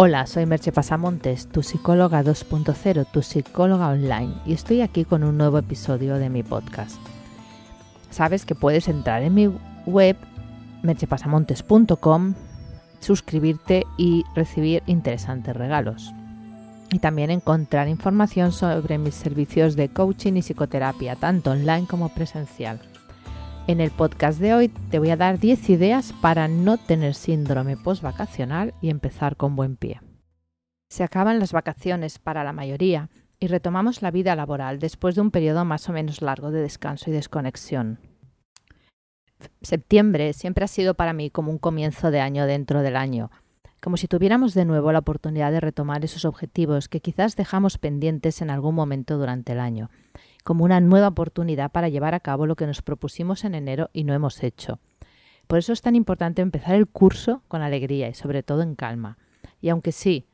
Hola, soy Merche Pasamontes, tu psicóloga 2.0, tu psicóloga online, y estoy aquí con un nuevo episodio de mi podcast. Sabes que puedes entrar en mi web merchepasamontes.com, suscribirte y recibir interesantes regalos. Y también encontrar información sobre mis servicios de coaching y psicoterapia, tanto online como presencial. En el podcast de hoy te voy a dar 10 ideas para no tener síndrome postvacacional y empezar con buen pie. Se acaban las vacaciones para la mayoría y retomamos la vida laboral después de un periodo más o menos largo de descanso y desconexión. Septiembre siempre ha sido para mí como un comienzo de año dentro del año, como si tuviéramos de nuevo la oportunidad de retomar esos objetivos que quizás dejamos pendientes en algún momento durante el año como una nueva oportunidad para llevar a cabo lo que nos propusimos en enero y no hemos hecho. Por eso es tan importante empezar el curso con alegría y sobre todo en calma. Y aunque sí,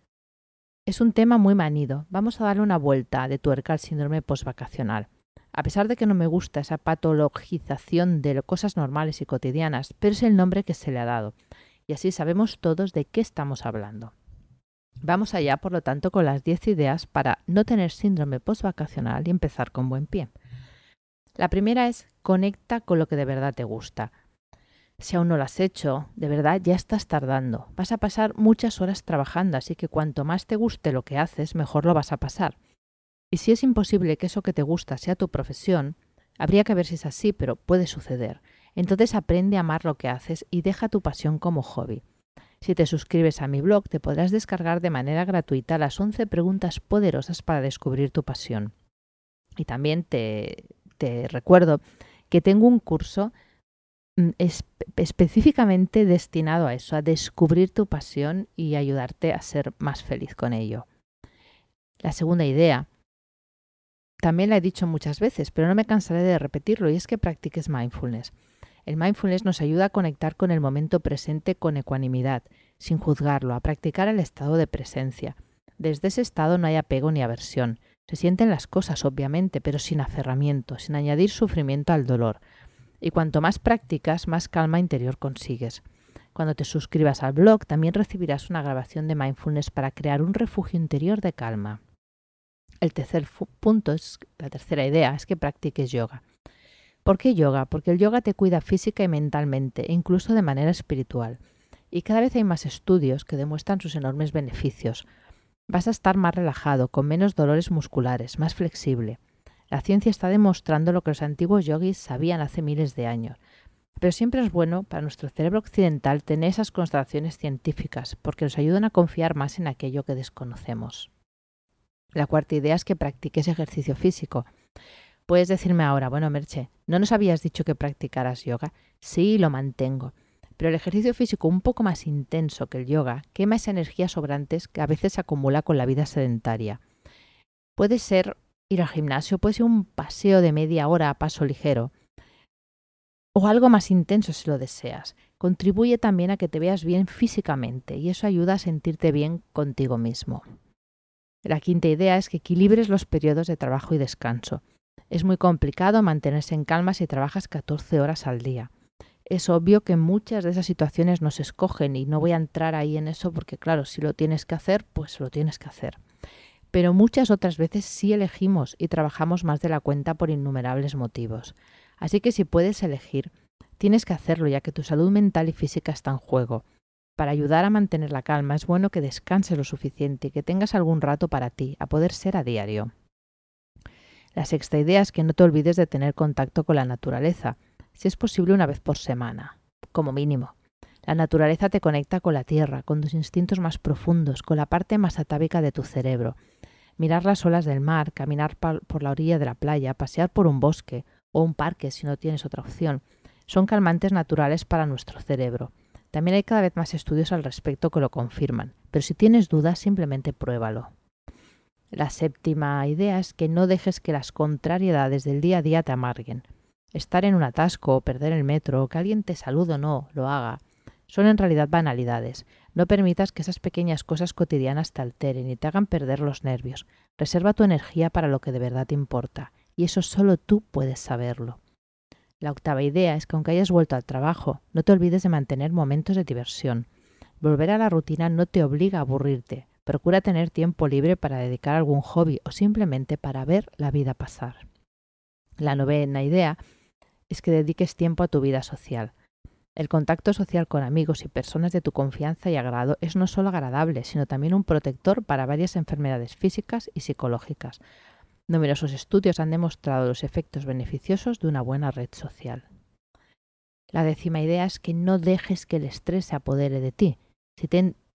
es un tema muy manido, vamos a darle una vuelta de tuerca al síndrome postvacacional. A pesar de que no me gusta esa patologización de cosas normales y cotidianas, pero es el nombre que se le ha dado. Y así sabemos todos de qué estamos hablando. Vamos allá, por lo tanto, con las 10 ideas para no tener síndrome postvacacional y empezar con buen pie. La primera es conecta con lo que de verdad te gusta. Si aún no lo has hecho, de verdad ya estás tardando. Vas a pasar muchas horas trabajando, así que cuanto más te guste lo que haces, mejor lo vas a pasar. Y si es imposible que eso que te gusta sea tu profesión, habría que ver si es así, pero puede suceder. Entonces aprende a amar lo que haces y deja tu pasión como hobby. Si te suscribes a mi blog, te podrás descargar de manera gratuita las 11 preguntas poderosas para descubrir tu pasión. Y también te, recuerdo que tengo un curso mm, específicamente destinado a eso, a descubrir tu pasión y ayudarte a ser más feliz con ello. La segunda idea, también la he dicho muchas veces, pero no me cansaré de repetirlo, y es que practiques mindfulness. El mindfulness nos ayuda a conectar con el momento presente con ecuanimidad, sin juzgarlo, a practicar el estado de presencia. Desde ese estado no hay apego ni aversión. Se sienten las cosas, obviamente, pero sin aferramiento, sin añadir sufrimiento al dolor. Y cuanto más practicas, más calma interior consigues. Cuando te suscribas al blog, también recibirás una grabación de mindfulness para crear un refugio interior de calma. El tercer punto, es, la tercera idea, es que practiques yoga. ¿Por qué yoga? Porque el yoga te cuida física y mentalmente, e incluso de manera espiritual. Y cada vez hay más estudios que demuestran sus enormes beneficios. Vas a estar más relajado, con menos dolores musculares, más flexible. La ciencia está demostrando lo que los antiguos yogis sabían hace miles de años. Pero siempre es bueno para nuestro cerebro occidental tener esas constataciones científicas, porque nos ayudan a confiar más en aquello que desconocemos. La cuarta idea es que practiques ejercicio físico. Puedes decirme ahora, bueno, Merche, ¿no nos habías dicho que practicaras yoga? Sí, lo mantengo. Pero el ejercicio físico un poco más intenso que el yoga quema esa energía sobrantes que a veces se acumula con la vida sedentaria. Puede ser ir al gimnasio, puede ser un paseo de media hora a paso ligero o algo más intenso si lo deseas. Contribuye también a que te veas bien físicamente y eso ayuda a sentirte bien contigo mismo. La quinta idea es que equilibres los periodos de trabajo y descanso. Es muy complicado mantenerse en calma si trabajas 14 horas al día. Es obvio que muchas de esas situaciones nos escogen y no voy a entrar ahí en eso porque claro, si lo tienes que hacer, pues lo tienes que hacer. Pero muchas otras veces sí elegimos y trabajamos más de la cuenta por innumerables motivos. Así que si puedes elegir, tienes que hacerlo ya que tu salud mental y física está en juego. Para ayudar a mantener la calma es bueno que descanses lo suficiente y que tengas algún rato para ti, a poder ser a diario. La sexta idea es que no te olvides de tener contacto con la naturaleza, si es posible una vez por semana, como mínimo. La naturaleza te conecta con la tierra, con tus instintos más profundos, con la parte más atávica de tu cerebro. Mirar las olas del mar, caminar por la orilla de la playa, pasear por un bosque o un parque si no tienes otra opción, son calmantes naturales para nuestro cerebro. También hay cada vez más estudios al respecto que lo confirman, pero si tienes dudas simplemente pruébalo. La séptima idea es que no dejes que las contrariedades del día a día te amarguen. Estar en un atasco perder el metro que alguien te salude o no lo haga son en realidad banalidades. No permitas que esas pequeñas cosas cotidianas te alteren y te hagan perder los nervios. Reserva tu energía para lo que de verdad te importa, y eso solo tú puedes saberlo. La octava idea es que aunque hayas vuelto al trabajo, no te olvides de mantener momentos de diversión. Volver a la rutina no te obliga a aburrirte. Procura tener tiempo libre para dedicar a algún hobby o simplemente para ver la vida pasar. La novena idea es que dediques tiempo a tu vida social. El contacto social con amigos y personas de tu confianza y agrado es no solo agradable, sino también un protector para varias enfermedades físicas y psicológicas. Numerosos estudios han demostrado los efectos beneficiosos de una buena red social. La décima idea es que no dejes que el estrés se apodere de ti. Si,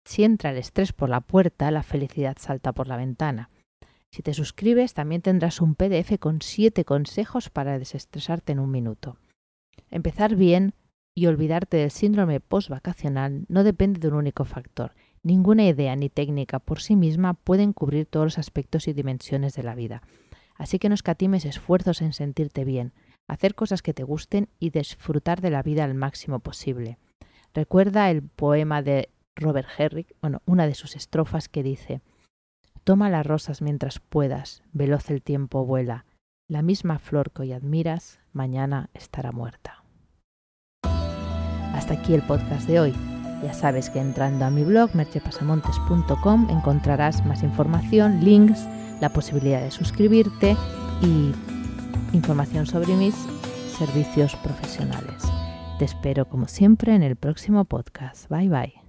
si entra el estrés por la puerta, la felicidad salta por la ventana. Si te suscribes, también tendrás un PDF con siete consejos para desestresarte en un minuto. Empezar bien y olvidarte del síndrome postvacacional no depende de un único factor. Ninguna idea ni técnica por sí misma pueden cubrir todos los aspectos y dimensiones de la vida. Así que no escatimes esfuerzos en sentirte bien, hacer cosas que te gusten y disfrutar de la vida al máximo posible. Recuerda el poema de Robert Herrick, bueno, una de sus estrofas que dice: Toma las rosas mientras puedas, veloz el tiempo vuela. La misma flor que hoy admiras, mañana estará muerta. Hasta aquí el podcast de hoy. Ya sabes que entrando a mi blog merchepasamontes.com encontrarás más información, links, la posibilidad de suscribirte y información sobre mis servicios profesionales. Te espero como siempre en el próximo podcast. Bye bye.